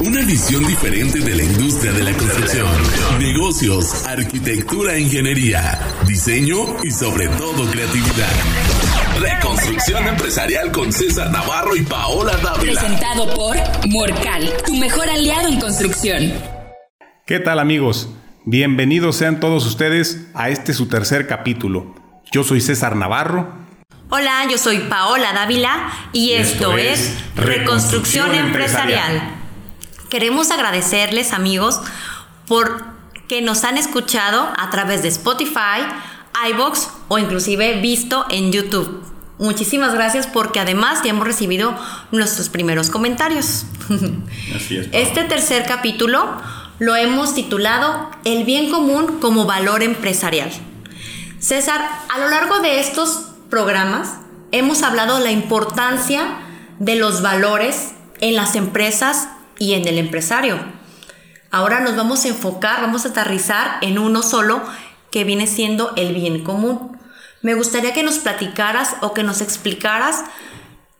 Una visión diferente de la industria de la construcción. Negocios, arquitectura, ingeniería, diseño y sobre todo creatividad. Reconstrucción empresarial con César Navarro y Paola Dávila. Presentado por Morcal, tu mejor aliado en construcción. ¿Qué tal amigos? Bienvenidos sean todos ustedes a este su tercer capítulo. Yo soy César Navarro. Hola, yo soy Paola Dávila y, esto, es Reconstrucción Empresarial. Queremos agradecerles amigos por que nos han escuchado a través de Spotify, iBox o inclusive visto en YouTube. Muchísimas gracias porque además ya hemos recibido nuestros primeros comentarios. Así es. Este tercer capítulo lo hemos titulado El bien común como valor empresarial. César, a lo largo de estos programas hemos hablado de la importancia de los valores en las empresas y en el empresario. Ahora nos vamos a enfocar, vamos a aterrizar en uno solo que viene siendo el bien común. Me gustaría que nos platicaras o que nos explicaras,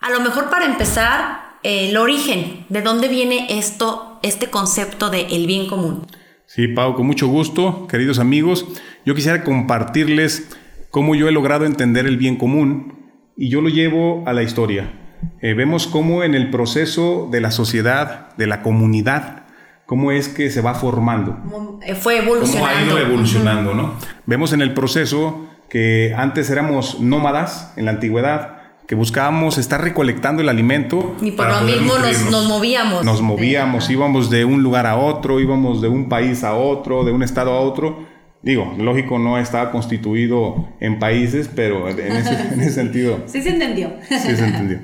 a lo mejor para empezar, el origen, de dónde viene esto, este concepto de el bien común. Sí, Pau, con mucho gusto, queridos amigos. Yo quisiera compartirles cómo yo he logrado entender el bien común y yo lo llevo a la historia. Eh, vemos cómo en el proceso de la sociedad, de la comunidad, cómo es que se va formando. Eh, Fue evolucionando. Cómo ha ido evolucionando, ¿no? Vemos en el proceso que antes éramos nómadas en la antigüedad, que buscábamos estar recolectando el alimento. Y por lo mismo nos movíamos. Nos movíamos, íbamos de un lugar a otro, íbamos de un país a otro, de un estado a otro. Digo, lógico, no estaba constituido en países, pero en ese, en ese sentido Sí se entendió. sí se entendió.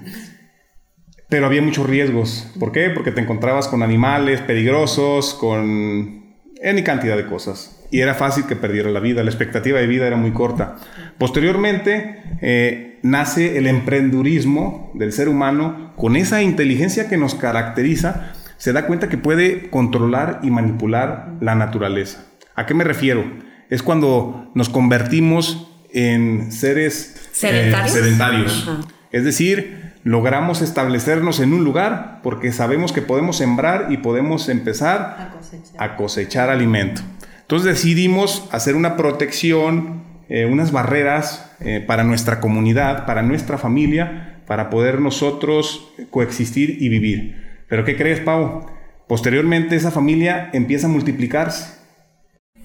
Pero había muchos riesgos. ¿Por qué? Porque te encontrabas con animales peligrosos, con N cantidad de cosas. Y era fácil que perdiera la vida. La expectativa de vida era muy corta. Posteriormente eh, nace el emprendurismo del ser humano con esa inteligencia que nos caracteriza. Se da cuenta que puede controlar y manipular la naturaleza. ¿A qué me refiero? Es cuando nos convertimos en seres eh, ¿Sedentarios? sedentarios. Ajá. Es decir, logramos establecernos en un lugar porque sabemos que podemos sembrar y podemos empezar A cosechar. a cosechar alimento. Entonces decidimos hacer una protección, eh, unas barreras eh, para nuestra comunidad, para nuestra familia, para poder nosotros coexistir y vivir. Pero ¿qué crees, Pau? Posteriormente esa familia empieza a multiplicarse.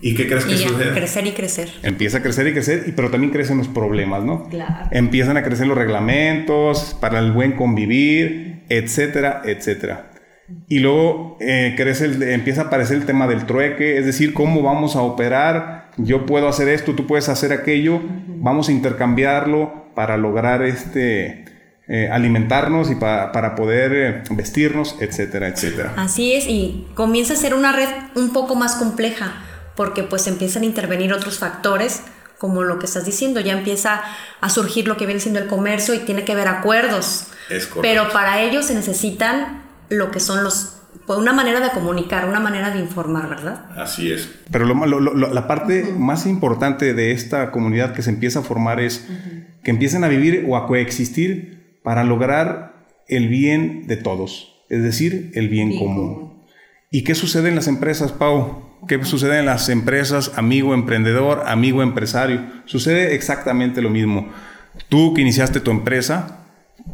¿Y qué crees que Y ya, sucede? crecer y crecer. Empieza a crecer y crecer, pero también crecen los problemas, ¿no? Claro. Empiezan a crecer los reglamentos para el buen convivir, etcétera, etcétera. Y luego eh, crece el- empieza a aparecer el tema del trueque, es decir, cómo vamos a operar, yo puedo hacer esto, tú puedes hacer aquello, vamos a intercambiarlo para lograr este, eh, alimentarnos y pa- para poder eh, vestirnos, etcétera, etcétera. Así es, y comienza a ser una red un poco más compleja, porque pues empiezan a intervenir otros factores, como lo que estás diciendo, ya empieza a surgir lo que viene siendo el comercio y tiene que haber acuerdos. Es correcto. Pero para ello se necesitan lo que son los, pues, una manera de comunicar, una manera de informar, ¿verdad? Así es. Pero lo, lo- lo- la parte más importante de esta comunidad que se empieza a formar es que empiecen a vivir o a coexistir para lograr el bien de todos, es decir, el bien, Bien común. común. ¿Y qué sucede en las empresas, Pau? ¿Qué sucede en las empresas, amigo emprendedor, amigo empresario? Sucede exactamente lo mismo. Tú que iniciaste tu empresa,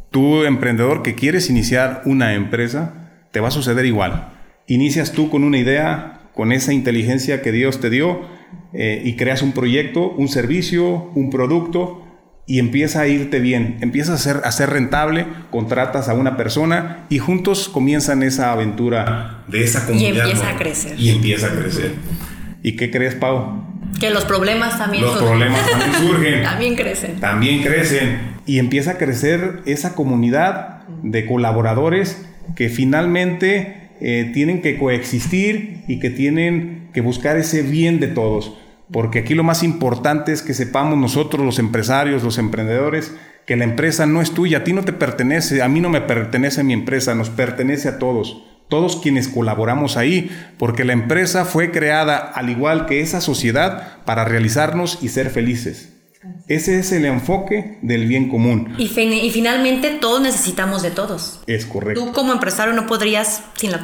tú emprendedor que quieres iniciar una empresa, te va a suceder igual. Inicias tú con una idea, con esa inteligencia que Dios te dio, eh, y creas un proyecto, un servicio, un producto, y empieza a irte bien, empiezas a ser, a ser rentable, contratas a una persona y juntos comienzan esa aventura de esa comunidad. empieza ¿no? a crecer. Y empieza a crecer. ¿Y qué crees, Pau? Que los problemas también Los surgen. problemas también surgen. También crecen. también crecen y empieza a crecer esa comunidad de colaboradores que finalmente eh, tienen que coexistir y que tienen que buscar ese bien de todos. Porque aquí lo más importante es que sepamos nosotros, los empresarios, los emprendedores, que la empresa no es tuya, a ti no te pertenece, a mí no me pertenece mi empresa, nos pertenece a todos. Todos quienes colaboramos ahí, porque la empresa fue creada al igual que esa sociedad para realizarnos y ser felices. Ese es el enfoque del bien común. Y, finalmente todos necesitamos de todos. Es correcto. Tú como empresario no podrías sin la,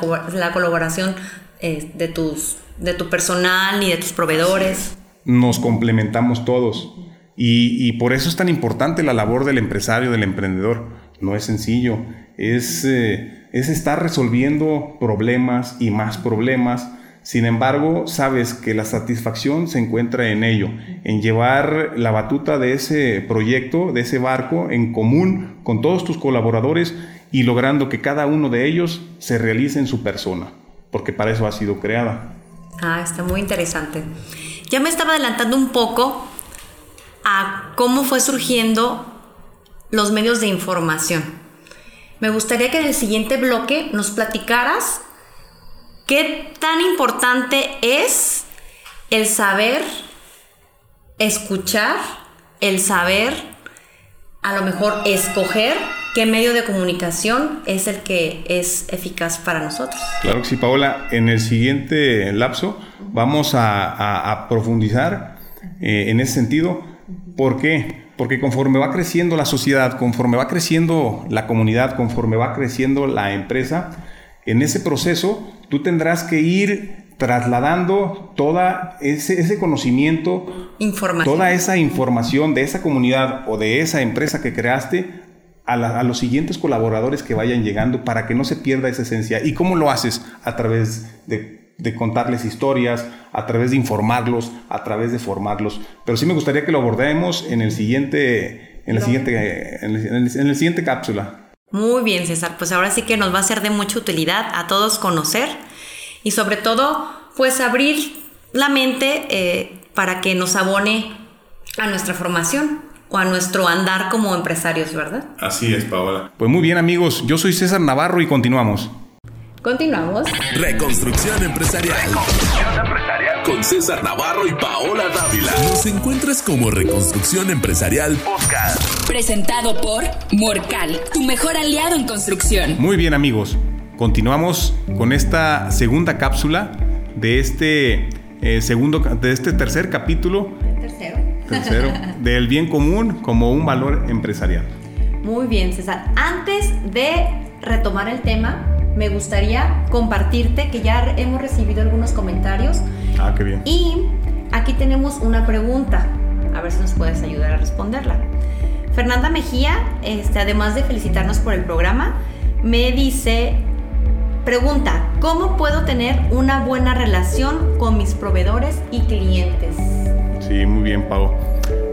colaboración eh, de, tus, de tu personal ni de tus proveedores. Nos complementamos todos. Y, por eso es tan importante la labor del empresario, del emprendedor. No es sencillo. Es, eh, es estar resolviendo problemas y más problemas sin embargo, sabes que la satisfacción se encuentra en ello, en llevar la batuta de ese proyecto, de ese barco, en común con todos tus colaboradores y logrando que cada uno de ellos se realice en su persona, porque para eso ha sido creada. Ah, está muy interesante. Ya me estaba adelantando un poco a cómo fue surgiendo los medios de información. Me gustaría que en el siguiente bloque nos platicaras ¿Qué tan importante es el saber escuchar, el saber a lo mejor escoger qué medio de comunicación es el que es eficaz para nosotros? Claro que sí, Paola. En el siguiente lapso vamos a, profundizar eh, en ese sentido. ¿Por qué? Porque conforme va creciendo la sociedad, conforme va creciendo la comunidad, conforme va creciendo la empresa, en ese proceso tú tendrás que ir trasladando toda ese, conocimiento, toda esa información de esa comunidad o de esa empresa que creaste a, los siguientes colaboradores que vayan llegando para que no se pierda esa esencia. ¿Y cómo lo haces? A través de, contarles historias, a través de informarlos, a través de formarlos. Pero sí me gustaría que lo abordemos en el siguiente, en la siguiente, en el siguiente cápsula. Muy bien, César. Pues ahora sí que nos va a ser de mucha utilidad a todos conocer y sobre todo, pues abrir la mente eh, para que nos abone a nuestra formación o a nuestro andar como empresarios, ¿verdad? Así es, Paola. Pues muy bien, amigos. Yo soy César Navarro y continuamos. Continuamos. Reconstrucción empresarial. Reconstrucción empresarial. Con César Navarro y Paola Dávila. Nos encuentras como Reconstrucción Empresarial Podcast. Presentado por Morcal, tu mejor aliado en construcción. Muy bien, amigos. Continuamos con esta segunda cápsula de este eh, segundo, de este tercer capítulo. Tercero. Tercero. del bien común como un valor empresarial. Muy bien, César. Antes de retomar el tema, me gustaría compartirte que ya hemos recibido algunos comentarios. Ah, qué bien. Y aquí tenemos una pregunta, a ver si nos puedes ayudar a responderla. Fernanda Mejía, este, además de felicitarnos por el programa, me dice, pregunta, ¿cómo puedo tener una buena relación con mis proveedores y clientes? Sí, muy bien, Pau.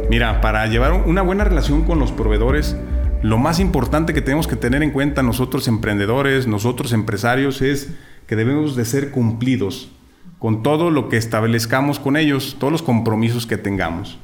Mira, para llevar una buena relación con los proveedores, lo más importante que tenemos que tener en cuenta nosotros emprendedores, nosotros empresarios, es que debemos de ser cumplidos con todo lo que establezcamos con ellos, todos los compromisos que tengamos.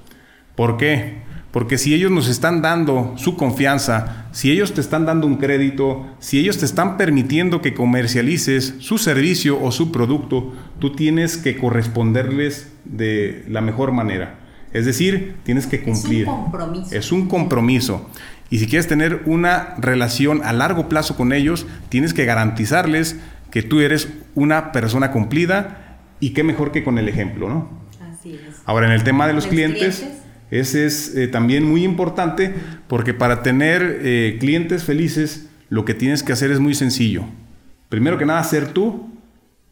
¿Por qué? Porque si ellos nos están dando su confianza, si ellos te están dando un crédito, si ellos te están permitiendo que comercialices su servicio o su producto, tú tienes que corresponderles de la mejor manera. Es decir, tienes que cumplir. Es un compromiso. Es un compromiso. Y si quieres tener una relación a largo plazo con ellos, tienes que garantizarles que tú eres una persona cumplida y qué mejor que con el ejemplo, ¿no? Así es. Ahora, en el tema de los, clientes, ese es eh, también muy importante porque para tener eh, clientes felices, lo que tienes que hacer es muy sencillo. Primero que nada, ser tú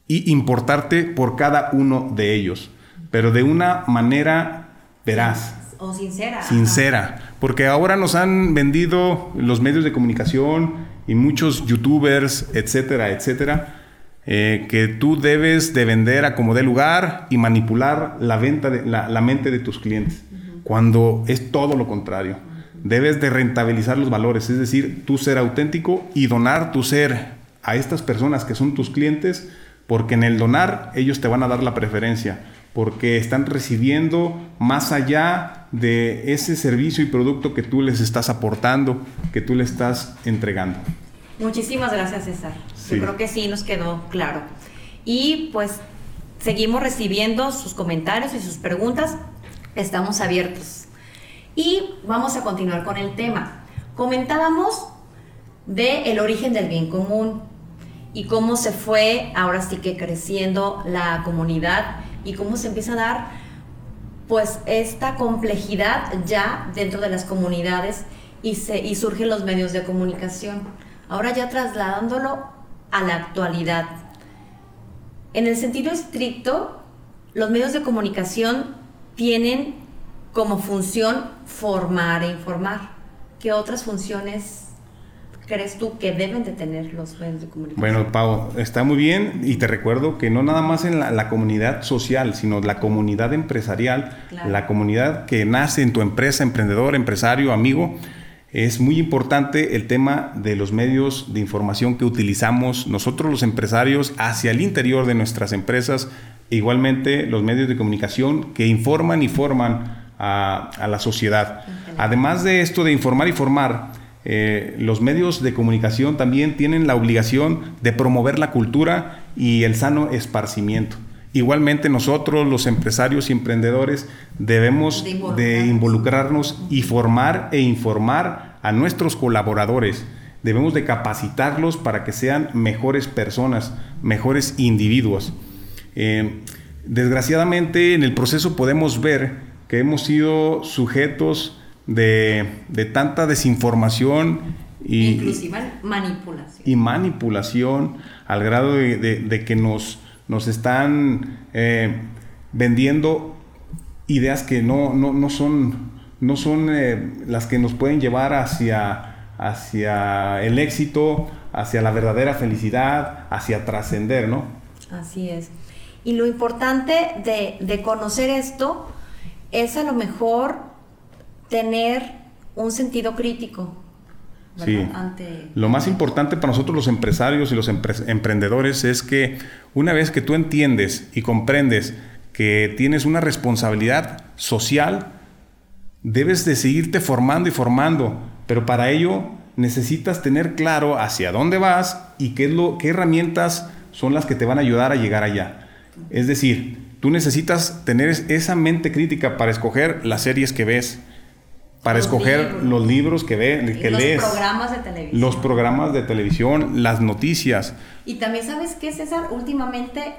y importarte por cada uno de ellos, pero de una manera veraz. O sincera. Sincera. Porque ahora nos han vendido los medios de comunicación y muchos youtubers, etcétera, etcétera, eh, que tú debes de vender a como dé lugar y manipular la, venta de, la, mente de tus clientes, cuando es todo lo contrario. Debes de rentabilizar los valores, es decir, tú ser auténtico y donar tu ser a estas personas que son tus clientes, porque en el donar ellos te van a dar la preferencia porque están recibiendo más allá de ese servicio y producto que tú les estás aportando, que tú les estás entregando. Muchísimas gracias, César. Yo creo que sí nos quedó claro. Y pues seguimos recibiendo sus comentarios y sus preguntas. Estamos abiertos. Y vamos a continuar con el tema. Comentábamos de el origen del bien común y cómo se fue ahora sí que creciendo la comunidad y cómo se empieza a dar pues esta complejidad ya dentro de las comunidades y, se, y surgen los medios de comunicación. Ahora ya trasladándolo a la actualidad. En el sentido estricto, los medios de comunicación tienen como función formar e informar. ¿Qué otras funciones crees tú que deben de tener los medios de comunicación? Bueno, Pau, está muy bien y te recuerdo que no nada más en la, comunidad social, sino la comunidad empresarial, la comunidad que nace en tu empresa, emprendedor, empresario, amigo. Es muy importante el tema de los medios de información que utilizamos nosotros los empresarios hacia el interior de nuestras empresas, e igualmente los medios de comunicación que informan y forman a, a la sociedad. Además de esto de informar y formar, eh, los medios de comunicación también tienen la obligación de promover la cultura y el sano esparcimiento. Igualmente nosotros, los empresarios y emprendedores, debemos de involucrarnos. y formar e informar a nuestros colaboradores. Debemos de capacitarlos para que sean mejores personas, mejores individuos. Eh, desgraciadamente en el proceso podemos ver que hemos sido sujetos de, tanta desinformación y, manipulación. Y manipulación al grado de, que nos, nos están eh, vendiendo ideas que no, no, son, no son eh, las que nos pueden llevar hacia, hacia el éxito, hacia la verdadera felicidad, hacia trascender, ¿no? Así es. Y lo importante de, de conocer esto es a lo mejor tener un sentido crítico. Sí. Lo más importante para nosotros los empresarios y los emprendedores es que una vez que tú entiendes y comprendes que tienes una responsabilidad social, debes de seguirte formando y formando, pero para ello necesitas tener claro hacia dónde vas y qué, es lo, qué herramientas son las que te van a ayudar a llegar allá. Es decir, tú necesitas tener esa mente crítica para escoger las series que ves, para escoger los libros que, ve, que lees. Los programas de televisión. Los programas de televisión, las noticias. Y también sabes qué, César, últimamente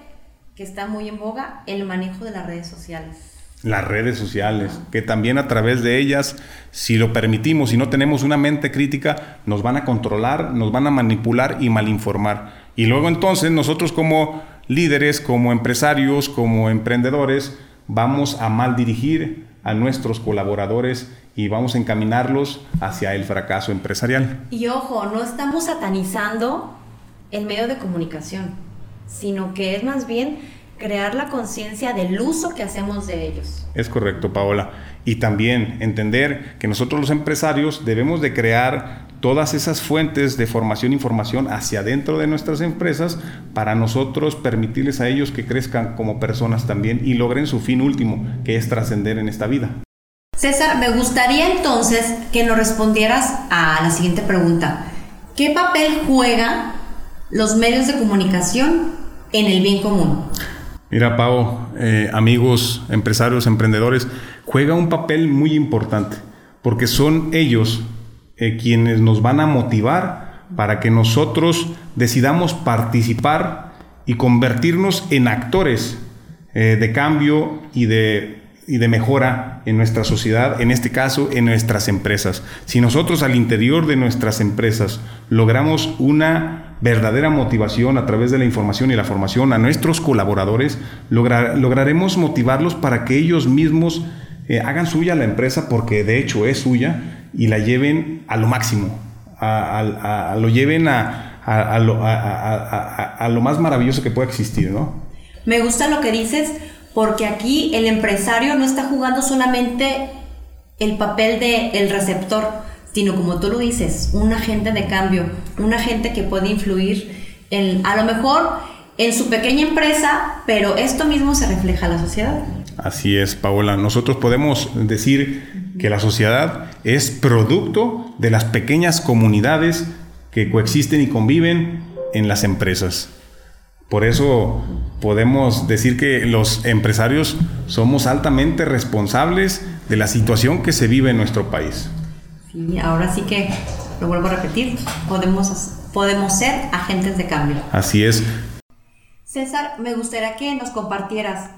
que está muy en boga, el manejo de las redes sociales. Las redes sociales, que también a través de ellas, si lo permitimos, si no tenemos una mente crítica, nos van a controlar, nos van a manipular y malinformar. Y luego entonces nosotros como líderes, como empresarios, como emprendedores, vamos a mal dirigir a nuestros colaboradores y vamos a encaminarlos hacia el fracaso empresarial. Y ojo, no estamos satanizando el medio de comunicación, sino que es más bien crear la conciencia del uso que hacemos de ellos. Es correcto, Paola. Y también entender que nosotros los empresarios debemos de crear todas esas fuentes de formación e información hacia dentro de nuestras empresas para nosotros permitirles a ellos que crezcan como personas también y logren su fin último, que es trascender en esta vida. César, me gustaría entonces que nos respondieras a la siguiente pregunta. ¿Qué papel juegan los medios de comunicación en el bien común? Mira, Pau, eh, amigos, empresarios, emprendedores, juega un papel muy importante, porque son ellos eh, quienes nos van a motivar para que nosotros decidamos participar y convertirnos en actores eh, de cambio y de y de mejora en nuestra sociedad, en este caso en nuestras empresas. Si nosotros al interior de nuestras empresas logramos una verdadera motivación a través de la información y la formación a nuestros colaboradores, lograremos motivarlos para que ellos mismos eh, hagan suya la empresa, porque de hecho es suya, y la lleven a lo máximo, a, lo lleven a, a, lo, a, lo, más maravilloso que pueda existir, ¿no? Me gusta lo que dices porque aquí el empresario no está jugando solamente el papel de el receptor, sino como tú lo dices, un agente de cambio, un agente que puede influir en, a lo mejor en su pequeña empresa, pero esto mismo se refleja a la sociedad. Así es, Paola. Nosotros podemos decir que la sociedad es producto de las pequeñas comunidades que coexisten y conviven en las empresas. Por eso podemos decir que los empresarios somos altamente responsables de la situación que se vive en nuestro país. Sí, ahora sí que lo vuelvo a repetir, podemos, podemos ser agentes de cambio. Así es. César, me gustaría que nos compartieras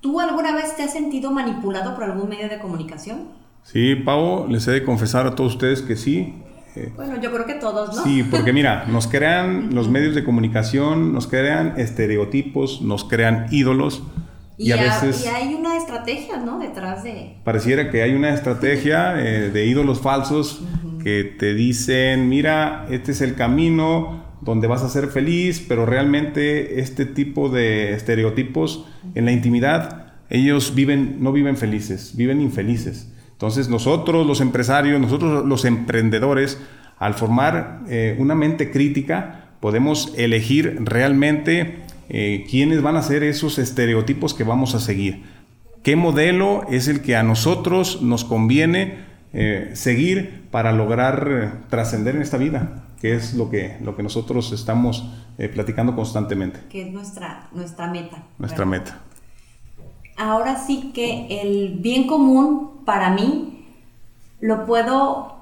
¿Tú alguna vez te has sentido manipulado por algún medio de comunicación? Sí, Pau, les he de confesar a todos ustedes que sí. Eh, bueno, yo creo que todos, ¿no? Sí, porque mira, nos crean los medios de comunicación, nos crean estereotipos, nos crean ídolos. Y, a, veces... Y hay una estrategia, ¿no? Detrás de... Pareciera que hay una estrategia eh, de ídolos falsos que te dicen, mira, este es el camino donde vas a ser feliz, pero realmente este tipo de estereotipos en la intimidad, ellos viven, no viven felices, viven infelices. Entonces nosotros los empresarios, nosotros los emprendedores, al formar eh, una mente crítica, podemos elegir realmente eh, quiénes van a ser esos estereotipos que vamos a seguir. ¿Qué modelo es el que a nosotros nos conviene eh, seguir para lograr trascender en esta vida? Que es lo que, lo que nosotros estamos platicando constantemente. Que es nuestra, nuestra meta. Nuestra meta ahora sí que el bien común para mí lo puedo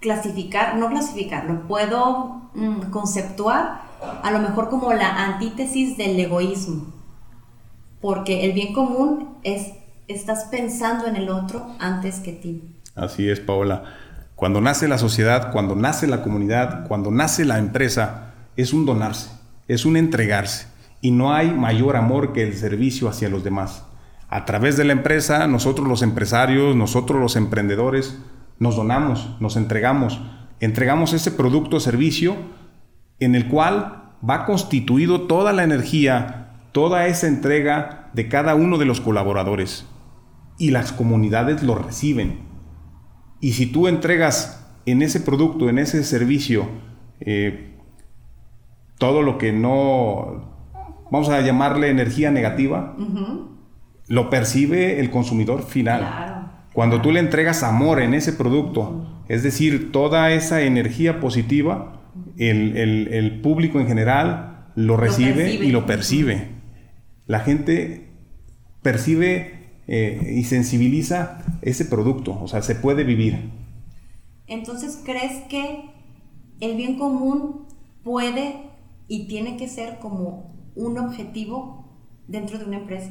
clasificar, no clasificar, lo puedo mm, conceptuar a lo mejor como la antítesis del egoísmo. Porque el bien común es, estás pensando en el otro antes que ti. Así es, Paola. Cuando nace la sociedad, cuando nace la comunidad, cuando nace la empresa, es un donarse, es un entregarse y no hay mayor amor que el servicio hacia los demás. A través de la empresa, nosotros los empresarios, nosotros los emprendedores, nos donamos, nos entregamos, entregamos ese producto o servicio en el cual va constituido toda la energía, toda esa entrega de cada uno de los colaboradores. Y las comunidades lo reciben. Y si tú entregas en ese producto, en ese servicio, eh, todo lo que no vamos a llamarle energía negativa, lo percibe el consumidor final. Cuando tú le entregas amor en ese producto, es decir, toda esa energía positiva, el, público en general lo recibe y lo percibe. La gente percibe eh, y sensibiliza ese producto, o sea, se puede vivir. Entonces, ¿crees que el bien común puede y tiene que ser como un objetivo dentro de una empresa?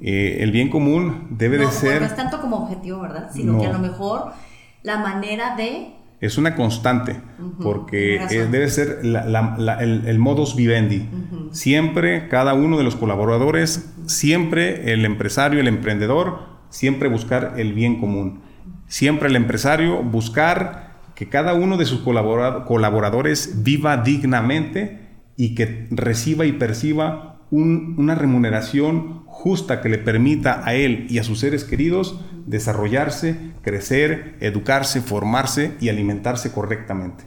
Eh, el bien común debe de ser... No es tanto como objetivo, ¿verdad? Sino que a lo mejor la manera de... Es una constante, porque debe ser el, modus vivendi. Siempre, cada uno de los colaboradores, siempre el empresario, el emprendedor, siempre buscar el bien común. Siempre el empresario buscar que cada uno de sus colaboradores viva dignamente y que reciba y perciba una remuneración justa que le permita a él y a sus seres queridos desarrollarse, crecer, educarse, formarse y alimentarse correctamente.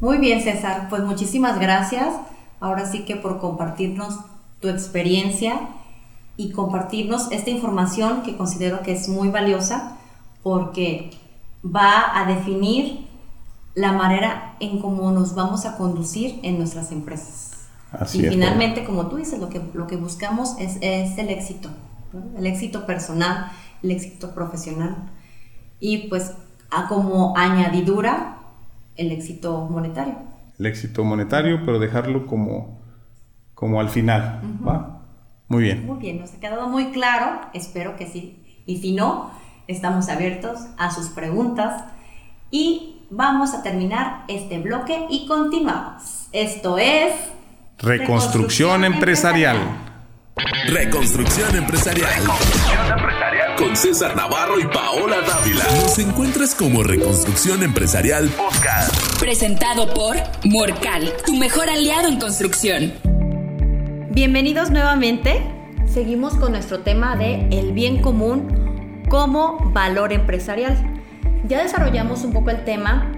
Muy bien, César, pues muchísimas gracias. Ahora sí que por compartirnos tu experiencia y compartirnos esta información que considero que es muy valiosa porque va a definir la manera en cómo nos vamos a conducir en nuestras empresas. Así y finalmente, como tú dices, lo que, lo que buscamos es, el éxito, el éxito personal, el éxito profesional y pues a como añadidura el éxito monetario. El éxito monetario, pero dejarlo como, como al final, ¿va? Muy bien. Muy bien, nos ha quedado muy claro, espero que sí. Y si no, estamos abiertos a sus preguntas y vamos a terminar este bloque y continuamos. Esto es... Reconstrucción, empresarial. Reconstrucción empresarial. Con César Navarro y Paola Dávila. Nos encuentras como Reconstrucción Empresarial Podcast. Presentado por Morcal, tu mejor aliado en construcción. Bienvenidos nuevamente. Seguimos con nuestro tema de el bien común como valor empresarial. Ya desarrollamos un poco el tema,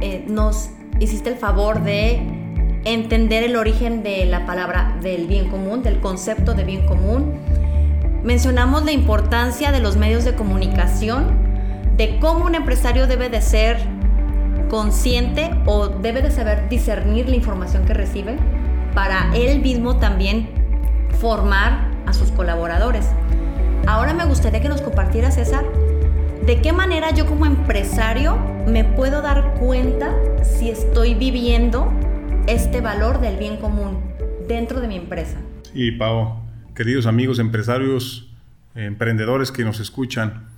eh, nos hiciste el favor de entender el origen de la palabra del bien común, del concepto de bien común. Mencionamos la importancia de los medios de comunicación, de cómo un empresario debe de ser consciente o debe de saber discernir la información que recibe para él mismo también formar a sus colaboradores. Ahora me gustaría que nos compartiera, César, ¿De qué manera yo como empresario me puedo dar cuenta si estoy viviendo este valor del bien común dentro de mi empresa? Sí, Pau. queridos amigos empresarios, emprendedores que nos escuchan,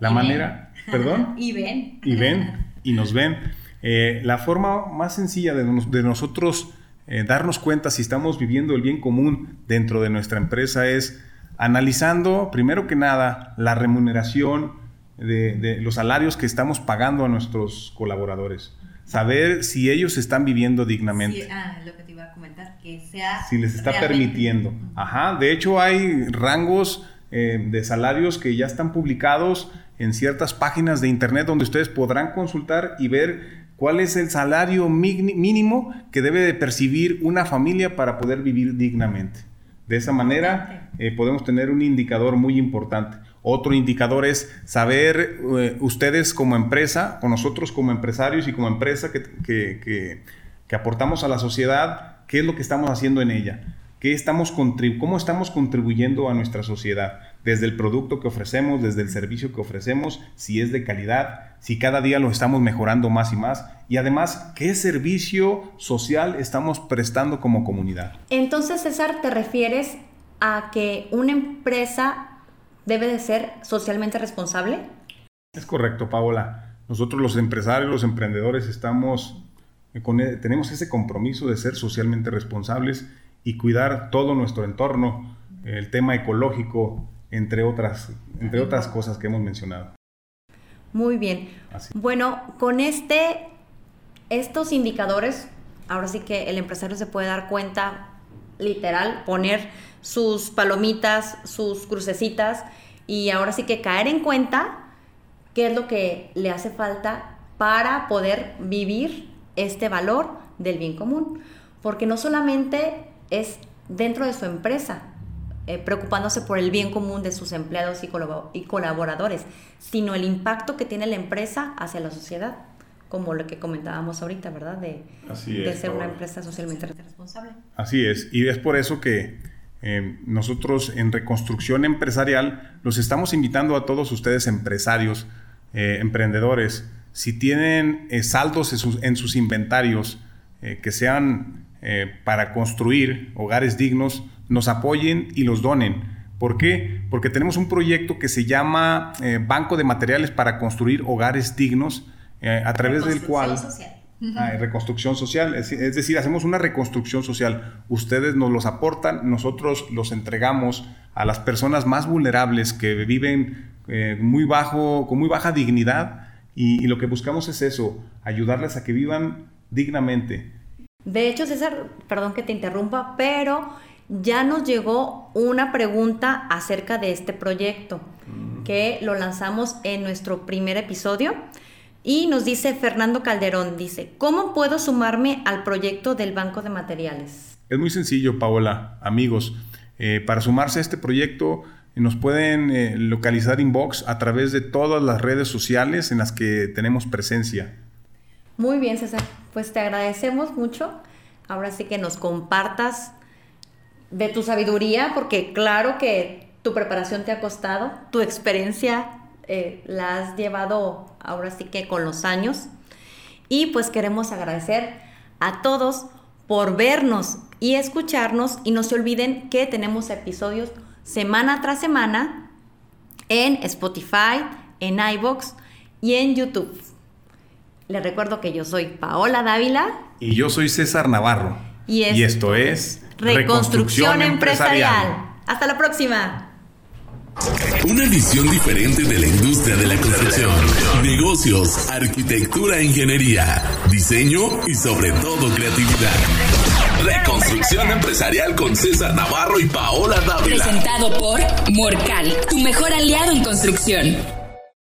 la manera, perdón, y ven, y ven y nos ven. Eh, la forma más sencilla de, nosotros eh, darnos cuenta si estamos viviendo el bien común dentro de nuestra empresa es analizando, primero que nada, la remuneración de, los salarios que estamos pagando a nuestros colaboradores. Saber si ellos están viviendo dignamente. Sí, ah, lo que te iba a comentar, que sea. Si les está permitiendo. Ajá, de hecho hay rangos eh, de salarios que ya están publicados en ciertas páginas de internet donde ustedes podrán consultar y ver cuál es el salario mínimo que debe de percibir una familia para poder vivir dignamente. De esa manera eh, podemos tener un indicador muy importante. Otro indicador es saber eh, ustedes como empresa, o nosotros como empresarios y como empresa que, que aportamos a la sociedad, qué es lo que estamos haciendo en ella estamos ¿Cómo estamos contribuyendo a nuestra sociedad? Desde el producto que ofrecemos, desde el servicio que ofrecemos, si es de calidad, si cada día lo estamos mejorando más y más. Y además, ¿qué servicio social estamos prestando como comunidad? Entonces, César, ¿te refieres a que una empresa debe de ser socialmente responsable? Es correcto, Paola. Nosotros los empresarios, los emprendedores, estamos, e, tenemos ese compromiso de ser socialmente responsables y cuidar todo nuestro entorno, el tema ecológico, entre otras, entre otras cosas que hemos mencionado. Muy bien. Bueno, con este, estos indicadores, ahora sí que el empresario se puede dar cuenta, literal, poner sus palomitas, sus crucecitas y ahora sí que caer en cuenta qué es lo que le hace falta para poder vivir este valor del bien común. Porque no solamente es dentro de su empresa, eh, preocupándose por el bien común de sus empleados y, colaboradores, sino el impacto que tiene la empresa hacia la sociedad, como lo que comentábamos ahorita, ¿verdad? De, ser una empresa socialmente responsable. Así es, y es por eso que eh, nosotros en Reconstrucción Empresarial los estamos invitando a todos ustedes empresarios, eh, emprendedores, si tienen saldos en sus inventarios que sean eh, para construir hogares dignos nos apoyen y los donen. ¿Por qué? Porque tenemos un proyecto que se llama eh, Banco de Materiales para Construir Hogares Dignos, eh, a través del cual... Social. Ah, reconstrucción social, es, decir, hacemos una reconstrucción social. Ustedes nos los aportan, nosotros los entregamos a las personas más vulnerables que viven muy bajo, con muy baja dignidad y lo que buscamos es eso, ayudarles a que vivan dignamente. De hecho, César, perdón que te interrumpa, pero ya nos llegó una pregunta acerca de este proyecto, mm. que lo lanzamos en nuestro primer episodio. Y nos dice Fernando Calderón, dice, ¿cómo puedo sumarme al proyecto del Banco de Materiales? Es muy sencillo, Paola, amigos. Eh, para sumarse a este proyecto nos pueden eh, localizar inbox a través de todas las redes sociales en las que tenemos presencia. Muy bien, César. Pues te agradecemos mucho. Ahora sí que nos compartas de tu sabiduría, porque claro que tu preparación te ha costado, tu experiencia eh, la has llevado ahora sí que con los años. Y pues queremos agradecer a todos por vernos y escucharnos y no se olviden que tenemos episodios semana tras semana en Spotify, en iBox y en YouTube. Les recuerdo que yo soy Paola Dávila. Y yo soy César Navarro. Y, esto es Reconstrucción, Empresarial. Hasta la próxima. Una visión diferente de la industria de la construcción. Negocios, arquitectura, e ingeniería, diseño y sobre todo creatividad. Reconstrucción empresarial con César Navarro y Paola Dávila. Presentado por Morcal, tu mejor aliado en construcción.